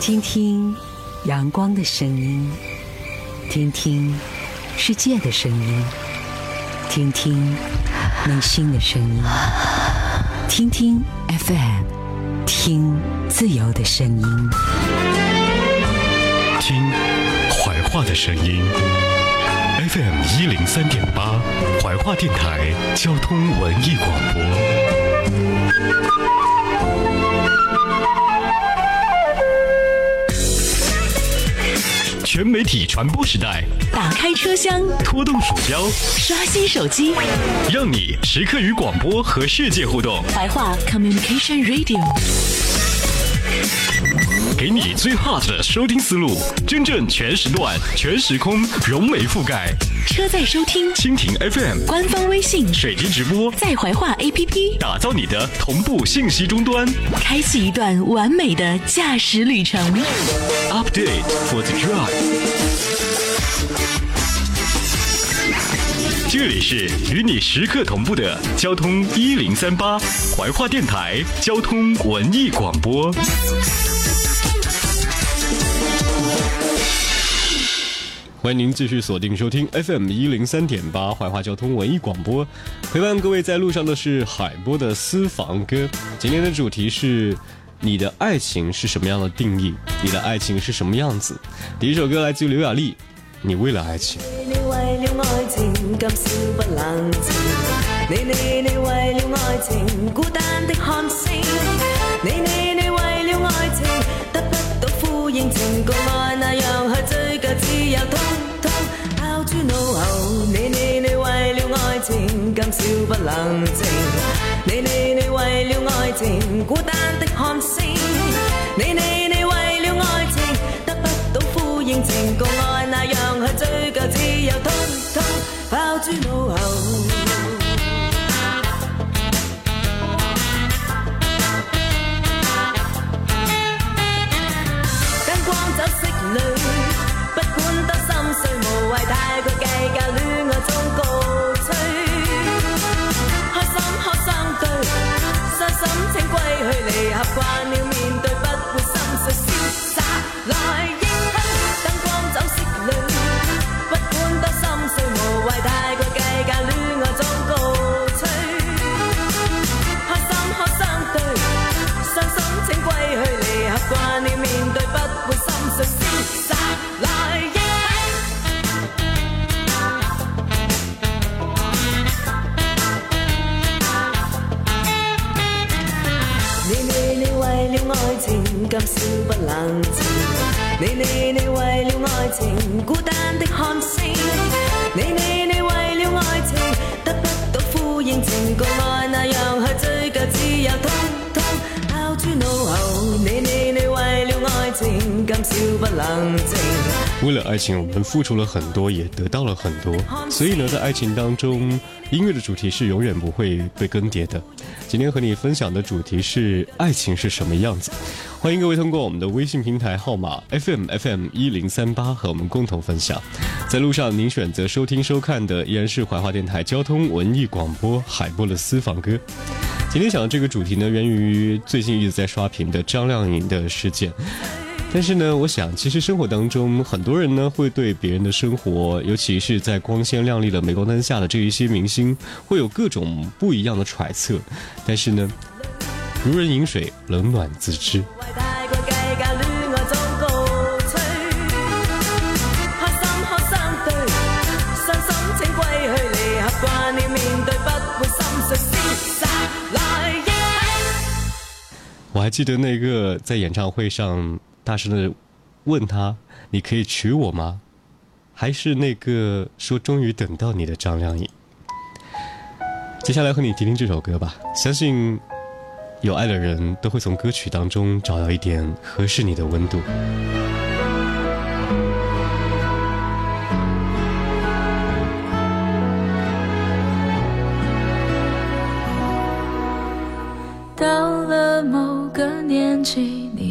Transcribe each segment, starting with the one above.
听听阳光的声音，听听世界的声音，听听内心的声音，听听 FM，听自由的声音，听怀化的声音。FM 一零三点八，怀化电台交通文艺广播。全媒体传播时代，打开车厢，拖动鼠标，刷新手机，让你时刻与广播和世界互动。白话 Communication Radio。给你最 hot 的收听思路，真正全时段、全时空、融媒覆盖。车载收听蜻蜓 FM 官方微信、水滴直播、在怀化 APP，打造你的同步信息终端，开启一段完美的驾驶旅程。Update for the drive。这里是与你时刻同步的交通一零三八怀化电台交通文艺广播。欢迎您继续锁定收听 FM 一零三点八怀化交通文艺广播，陪伴各位在路上的是海波的私房歌。今天的主题是你的爱情是什么样的定义？你的爱情是什么样子？第一首歌来自刘雅丽，你为了爱情。你应情共爱那样去追究只有通通抛诸脑后。你你你为了爱情，更少不冷静。你你你为了爱情，孤单的看星。你你你为了爱情，得不到呼应。情共爱那样去追究只有通通抛诸脑后。aqua 为了爱情，我们付出了很多，也得到了很多。所以呢，在爱情当中，音乐的主题是永远不会被更迭的。今天和你分享的主题是爱情是什么样子。欢迎各位通过我们的微信平台号码 FM FM 一零三八和我们共同分享。在路上，您选择收听收看的依然是怀化电台交通文艺广播海波的私房歌。今天讲的这个主题呢，源于最近一直在刷屏的张靓颖的事件。但是呢，我想，其实生活当中很多人呢，会对别人的生活，尤其是在光鲜亮丽的镁光灯下的这一些明星，会有各种不一样的揣测。但是呢，如人饮水，冷暖自知。我还记得那个在演唱会上。大声的问他：“你可以娶我吗？”还是那个说“终于等到你”的张靓颖。接下来和你听听这首歌吧，相信有爱的人都会从歌曲当中找到一点合适你的温度。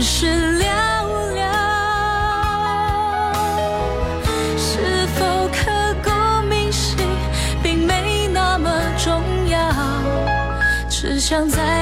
事了了，是否刻骨铭心，并没那么重要，只想在。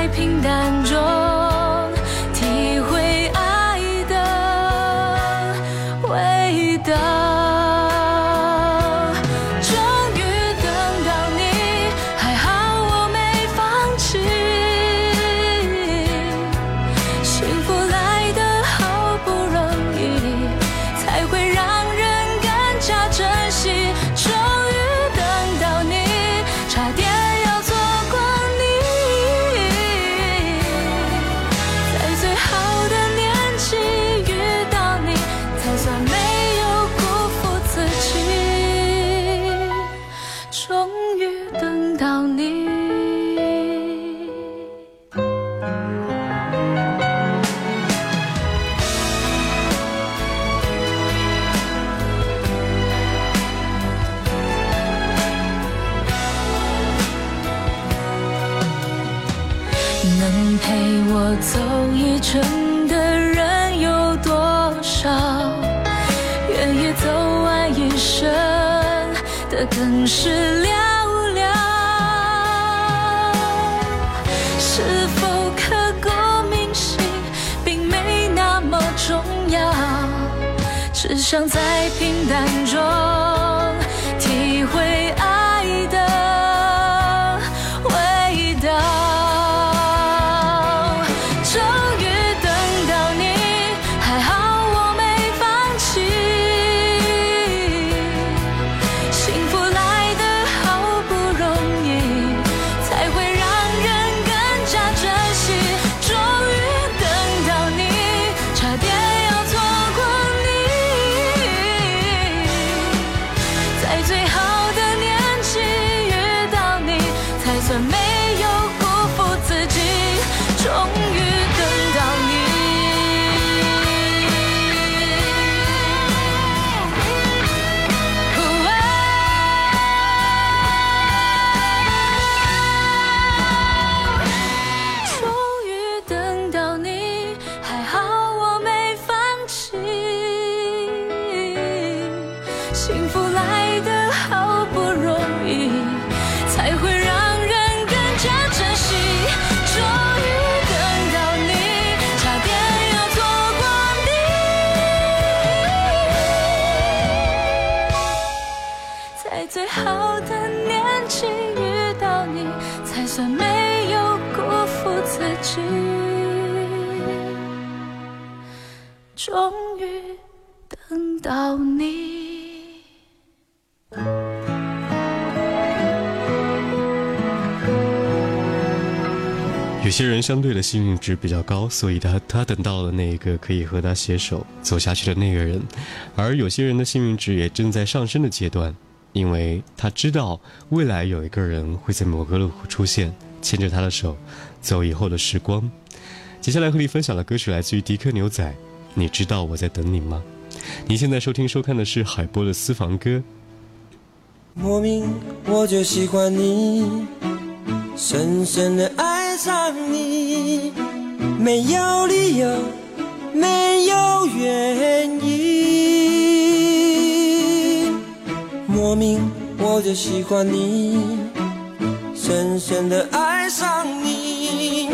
只想在平淡中。最好的年纪遇到你，才算没有辜负自己。终于等到你。有些人相对的幸运值比较高，所以他他等到了那一个可以和他携手走下去的那个人，而有些人的幸运值也正在上升的阶段。因为他知道未来有一个人会在某个路口出现，牵着他的手，走以后的时光。接下来和你分享的歌曲来自于迪克牛仔，你知道我在等你吗？你现在收听收看的是海波的私房歌。莫名我就喜欢你，深深的爱上你，没有理由，没有原因。我就喜欢你，深深的爱上你，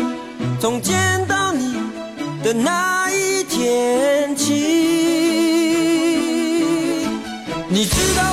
从见到你的那一天起，你知道。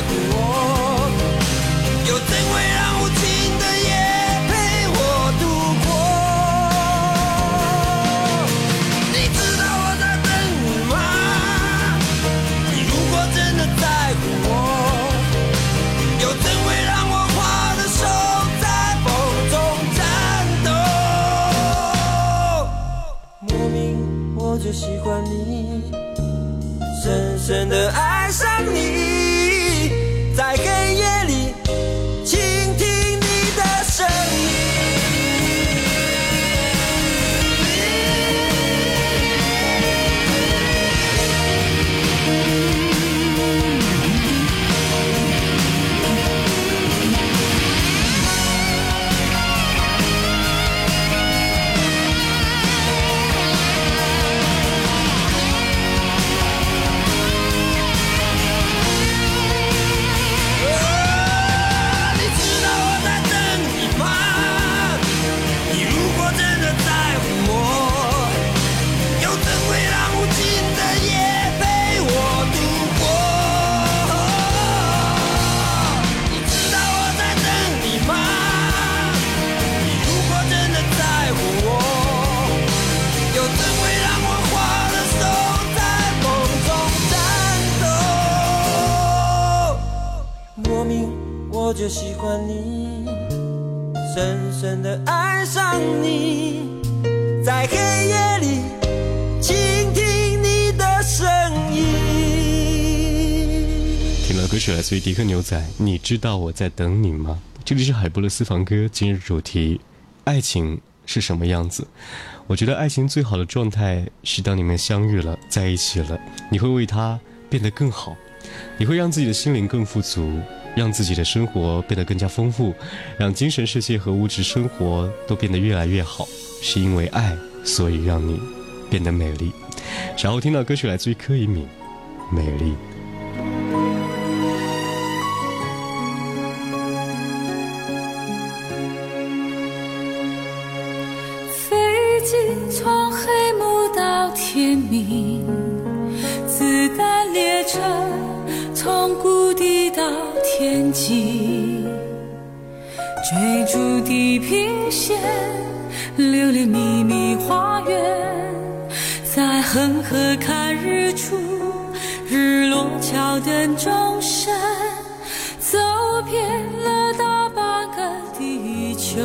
like 喜欢你，你，深深的爱上在黑夜里倾听你的声音。听到歌曲来自于迪克牛仔，你知道我在等你吗？这里是海波的私房歌。今日主题：爱情是什么样子？我觉得爱情最好的状态是当你们相遇了，在一起了，你会为他变得更好，你会让自己的心灵更富足。让自己的生活变得更加丰富，让精神世界和物质生活都变得越来越好，是因为爱，所以让你变得美丽。然后听到歌曲来自于柯以敏，《美丽》。流恋秘密花园，在恒河看日出，日落桥等钟声，走遍了大半个地球，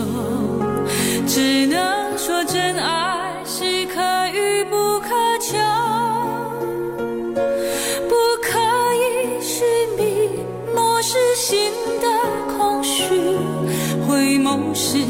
只能说真爱是可遇不可求，不可以寻觅，漠视心的空虚，回眸时。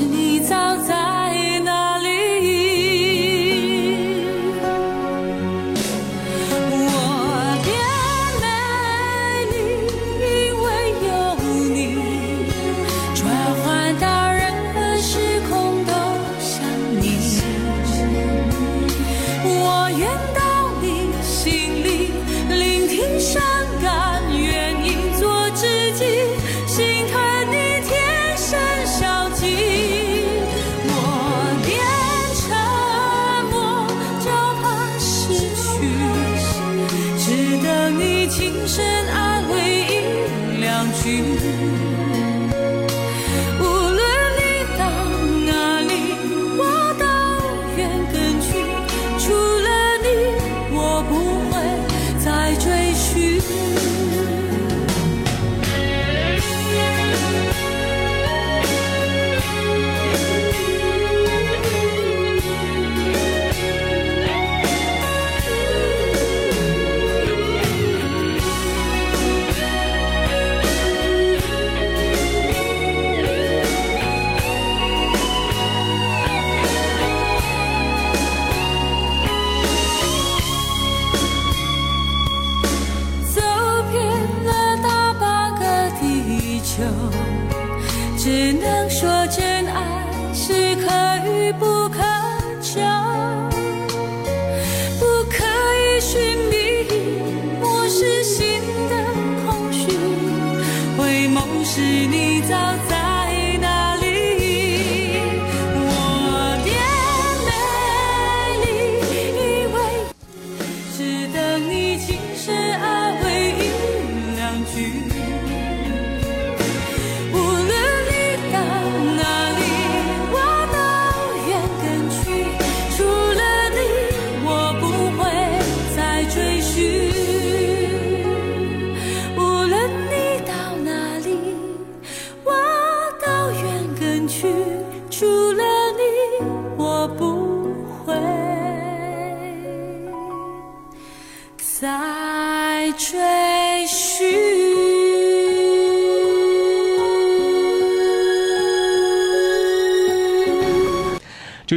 只能。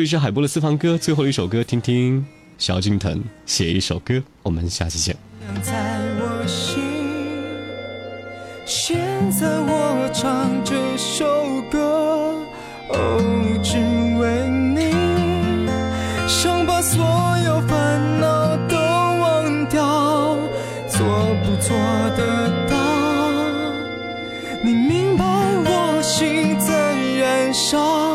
一是海波的私房歌最后一首歌听听萧敬腾写一首歌我们下期见在我心现在我唱这首歌哦，只为你想把所有烦恼都忘掉做不做得到你明白我心在燃烧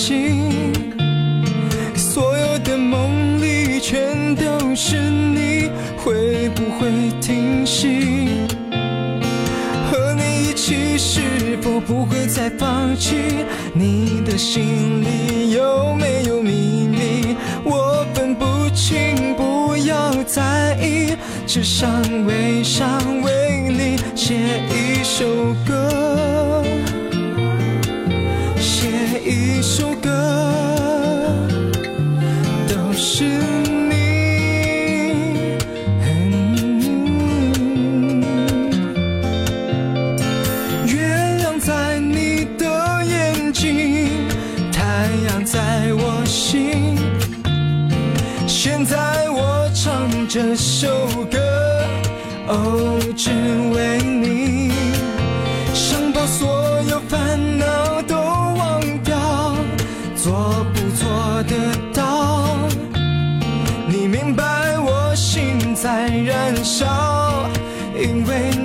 心，所有的梦里全都是你，会不会停息？和你一起是否不会再放弃？你的心里有没有秘密？我分不清，不要在意，只想为想为你写一首歌。首歌都是。做不做得到？你明白我心在燃烧，因为。